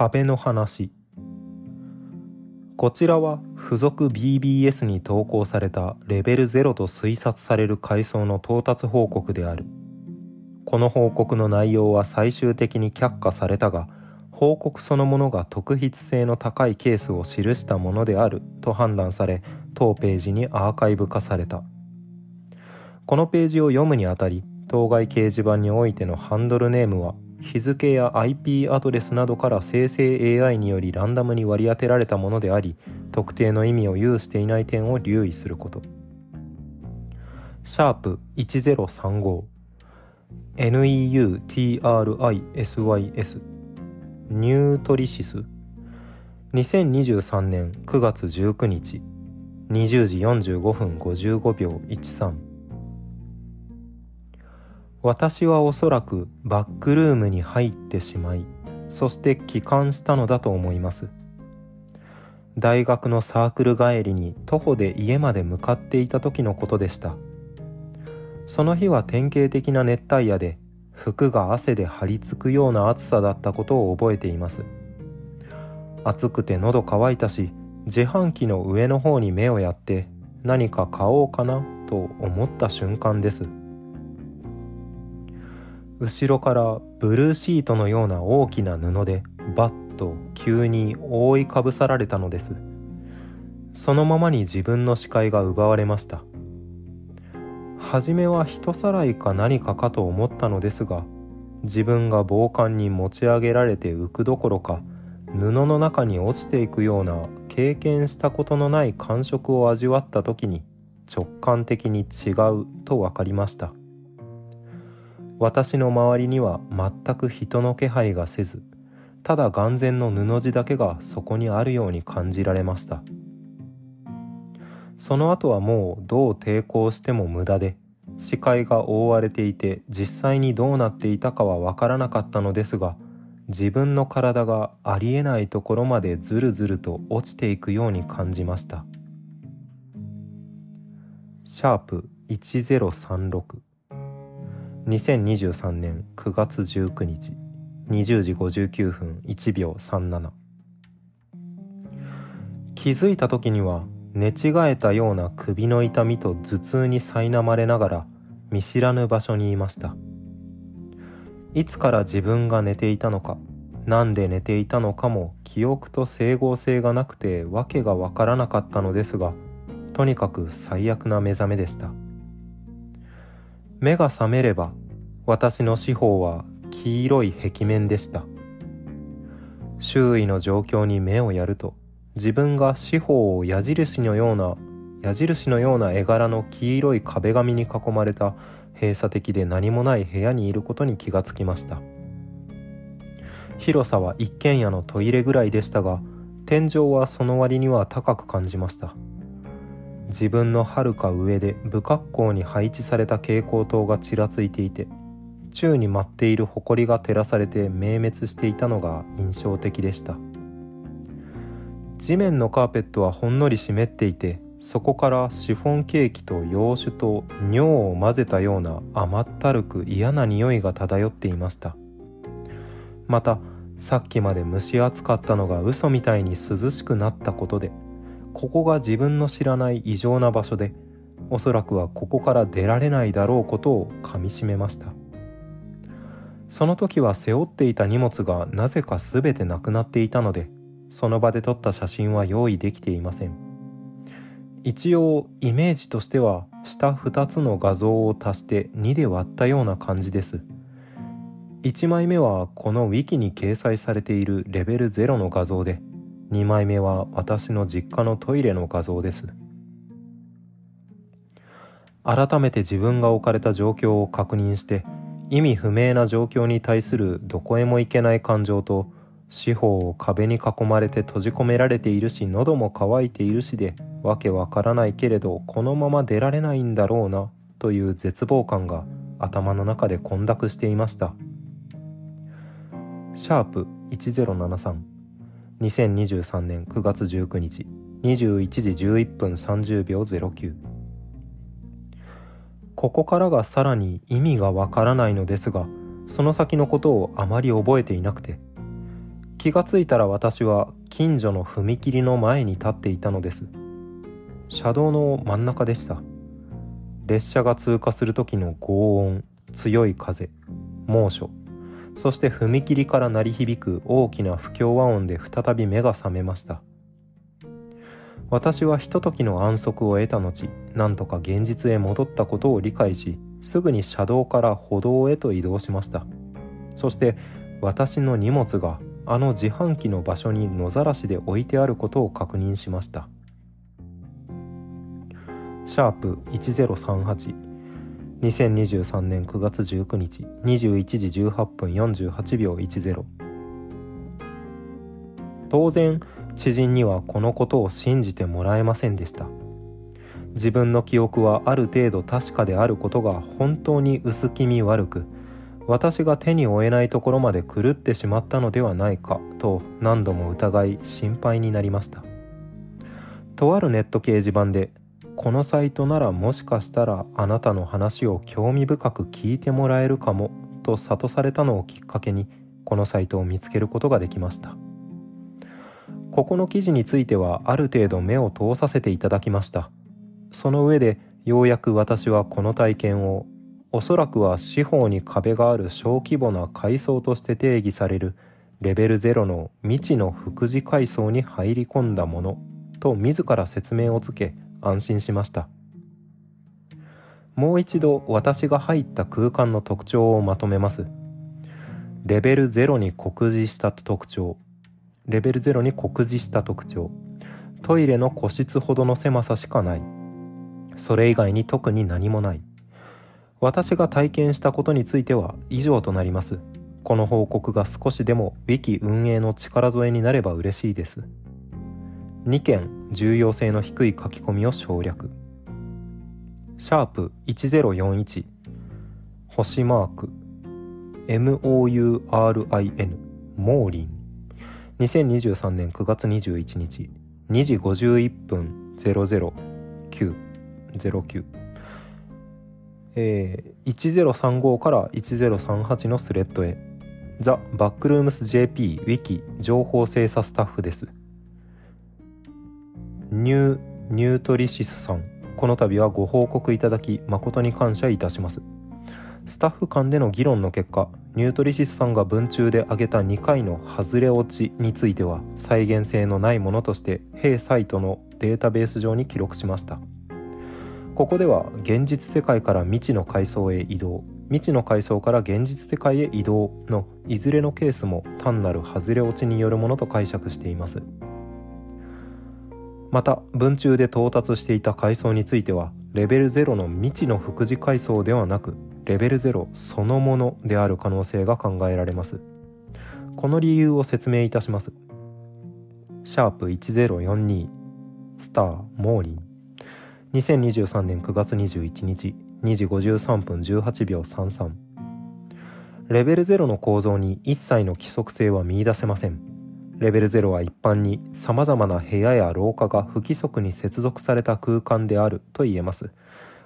壁の話。こちらは付属 BBS に投稿されたレベル0と推察される階層の到達報告である。この報告の内容は最終的に却下されたが報告そのものが特筆性の高いケースを記したものであると判断され当ページにアーカイブ化された。このページを読むにあたり当該掲示板においてのハンドルネームは日付や IP アドレスなどから生成 AI によりランダムに割り当てられたものであり特定の意味を有していない点を留意すること。シャープ1035 NEUTRISYS ニュートリシス。2023年9月19日。20時45分55秒13私はおそらくバックルームに入ってしまいそして帰還したのだと思います。大学のサークル帰りに徒歩で家まで向かっていた時のことでした。その日は典型的な熱帯夜で服が汗で張り付くような暑さだったことを覚えています。暑くて喉乾いたし自販機の上の方に目をやって何か買おうかなと思った瞬間です。後ろからブルーシートのような大きな布でバッと急に覆いかぶさられたのです。そのままに自分の視界が奪われました。初めは人さらいか何かかと思ったのですが自分が暴漢に持ち上げられて浮くどころか布の中に落ちていくような経験したことのない感触を味わった時に直感的に違うと分かりました。私の周りには全く人の気配がせずただ眼前の布地だけがそこにあるように感じられました。その後はもうどう抵抗しても無駄で視界が覆われていて実際にどうなっていたかはわからなかったのですが自分の体がありえないところまでずるずると落ちていくように感じました。シャープ1036 2023年9月19日20時59分1秒37気づいた時には寝違えたような首の痛みと頭痛に苛まれながら見知らぬ場所にいました。いつから自分が寝ていたのか何で寝ていたのかも記憶と整合性がなくて訳がわからなかったのですがとにかく最悪な目覚めでした。目が覚めれば私の四方は黄色い壁面でした。周囲の状況に目をやると自分が四方を矢印のような矢印のような絵柄の黄色い壁紙に囲まれた閉鎖的で何もない部屋にいることに気がつきました。広さは一軒家のトイレぐらいでしたが天井はその割には高く感じました。自分のはるか上で不格好に配置された蛍光灯がちらついていて宙に舞っている埃が照らされて明滅していたのが印象的でした。地面のカーペットはほんのり湿っていてそこからシフォンケーキと洋酒と尿を混ぜたような甘ったるく嫌な匂いが漂っていました。またさっきまで蒸し暑かったのが嘘みたいに涼しくなったことでここが自分の知らない異常な場所でおそらくはここから出られないだろうことをかみしめました。その時は背負っていた荷物がなぜか全てなくなっていたのでその場で撮った写真は用意できていません。一応イメージとしては下2つの画像を足して2で割ったような感じです。1枚目はこのウィキに掲載されているレベル0の画像で2枚目は私の実家のトイレの画像です。改めて自分が置かれた状況を確認して意味不明な状況に対するどこへも行けない感情と四方を壁に囲まれて閉じ込められているし喉も渇いているしでわけわからないけれどこのまま出られないんだろうなという絶望感が頭の中で混濁していました。シャープ1073 2023年9月19日21時11分30秒09ここからがさらに意味がわからないのですがその先のことをあまり覚えていなくて気がついたら私は近所の踏切の前に立っていたのです。車道の真ん中でした。列車が通過する時の轟音強い風猛暑。そして踏切から鳴り響く大きな不協和音で再び目が覚めました。私はひとときの安息を得た後何とか現実へ戻ったことを理解しすぐに車道から歩道へと移動しました。そして私の荷物があの自販機の場所に野ざらしで置いてあることを確認しました。シャープ1038 2023年9月19日21時18分48秒10当然知人にはこのことを信じてもらえませんでした。自分の記憶はある程度確かであることが本当に薄気味悪く私が手に負えないところまで狂ってしまったのではないかと何度も疑い心配になりました。とあるネット掲示板でこのサイトならもしかしたらあなたの話を興味深く聞いてもらえるかもと諭されたのをきっかけにこのサイトを見つけることができました。ここの記事についてはある程度目を通させていただきました。その上でようやく私はこの体験をおそらくは四方に壁がある小規模な階層として定義されるレベル0の未知の副次階層に入り込んだものと自ら説明をつけ安心しました。もう一度私が入った空間の特徴をまとめます。レベル0に酷似した特徴。レベル0に酷似した特徴。トイレの個室ほどの狭さしかない。それ以外に特に何もない。私が体験したことについては以上となります。この報告が少しでも Wiki 運営の力添えになれば嬉しいです。2件重要性の低い書き込みを省略。シャープ1041星マーク。MOURIN モーリン。2023年9月21日。2時51分00909えー、1035から1038のスレッドへ。ザ・バックルームス JP ウィキ情報精査スタッフです。ニューニュートリシスさん。この度はご報告いただき誠に感謝いたします。スタッフ間での議論の結果ニュートリシスさんが文中で挙げた2回の外れ落ちについては再現性のないものとして弊サイトのデータベース上に記録しました。ここでは現実世界から未知の階層へ移動未知の階層から現実世界へ移動のいずれのケースも単なる外れ落ちによるものと解釈しています。また文中で到達していた階層についてはレベル0の未知の副次階層ではなくレベル0そのものである可能性が考えられます。この理由を説明いたします。シャープ1042スターモーリン。2023年9月21日2時53分18秒33レベル0の構造に一切の規則性は見いだせません。レベル0は一般に様々な部屋や廊下が不規則に接続された空間であると言えます。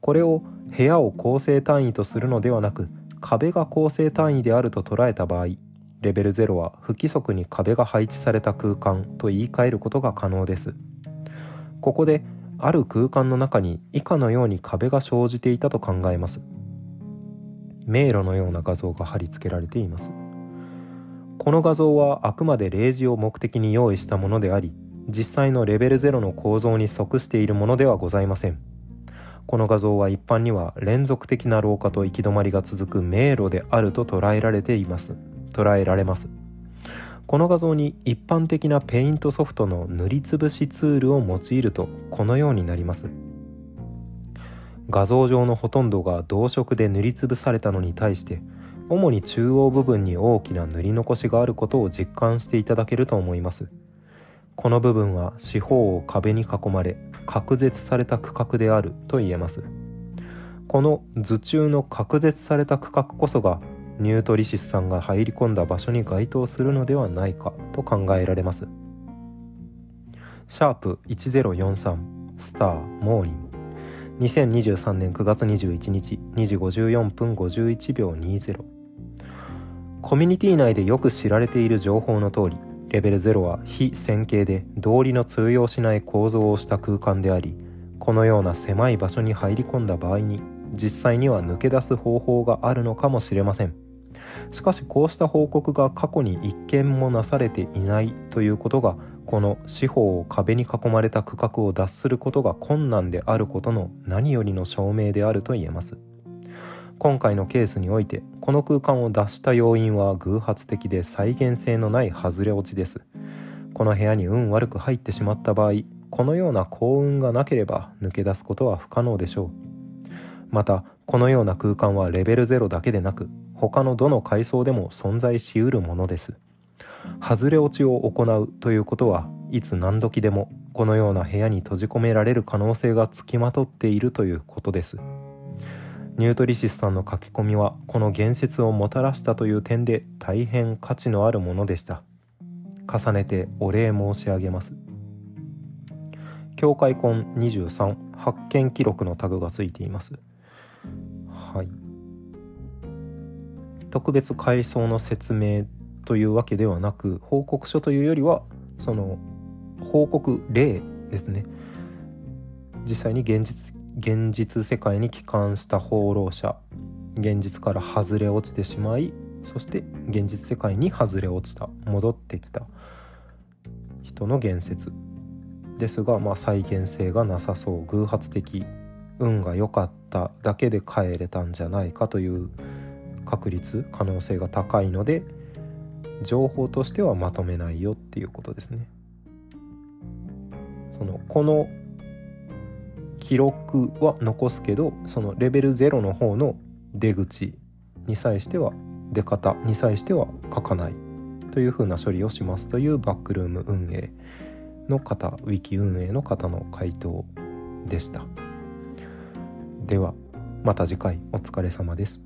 これを部屋を構成単位とするのではなく壁が構成単位であると捉えた場合レベル0は不規則に壁が配置された空間と言い換えることが可能です。ここである空間の中に以下のように壁が生じていたと考えます。迷路のような画像が貼り付けられています。この画像はあくまで例示を目的に用意したものであり実際のレベル0の構造に即しているものではございません。この画像は一般には連続的な廊下と行き止まりが続く迷路であると捉えられています。捉えられます。この画像に一般的なペイントソフトの塗りつぶしツールを用いるとこのようになります。画像上のほとんどが同色で塗りつぶされたのに対して主に中央部分に大きな塗り残しがあることを実感していただけると思います。この部分は四方を壁に囲まれ隔絶された区画であると言えます。この図中の隔絶された区画こそがニュートリシスさんが入り込んだ場所に該当するのではないかと考えられます。シャープ1043スターモーニング。2023年9月21日2時54分51秒20コミュニティ内でよく知られている情報の通りレベル0は非線形で道理の通用しない構造をした空間でありこのような狭い場所に入り込んだ場合に実際には抜け出す方法があるのかもしれません。しかしこうした報告が過去に一件もなされていないということがこの四方を壁に囲まれた区画を脱することが困難であることの何よりの証明であると言えます。今回のケースにおいてこの空間を脱した要因は偶発的で再現性のない外れ落ちです。この部屋に運悪く入ってしまった場合このような幸運がなければ抜け出すことは不可能でしょう。またこのような空間はレベル0だけでなく他のどの階層でも存在しうるものです。外れ落ちを行うということはいつ何時でもこのような部屋に閉じ込められる可能性がつきまとっているということです。ニュートリシスさんの書き込みはこの言説をもたらしたという点で大変価値のあるものでした。重ねてお礼申し上げます。境界婚23発見記録のタグがついています。はい。特別階層の説明というわけではなく報告書というよりはその報告例ですね。実際に現実現実世界に帰還した放浪者。現実から外れ落ちてしまいそして現実世界に外れ落ちた。戻ってきた。人の言説。ですが、まあ、再現性がなさそう。偶発的。運が良かった。だけで帰れたんじゃないかという確率。可能性が高いので情報としてはまとめないよっていうことですね。そのこの記録は残すけどそのレベル0の方の出口に際しては出方に際しては書かないというふうな処理をしますというバックルーム運営の方ウィキ運営の方の回答でした。ではまた次回お疲れ様です。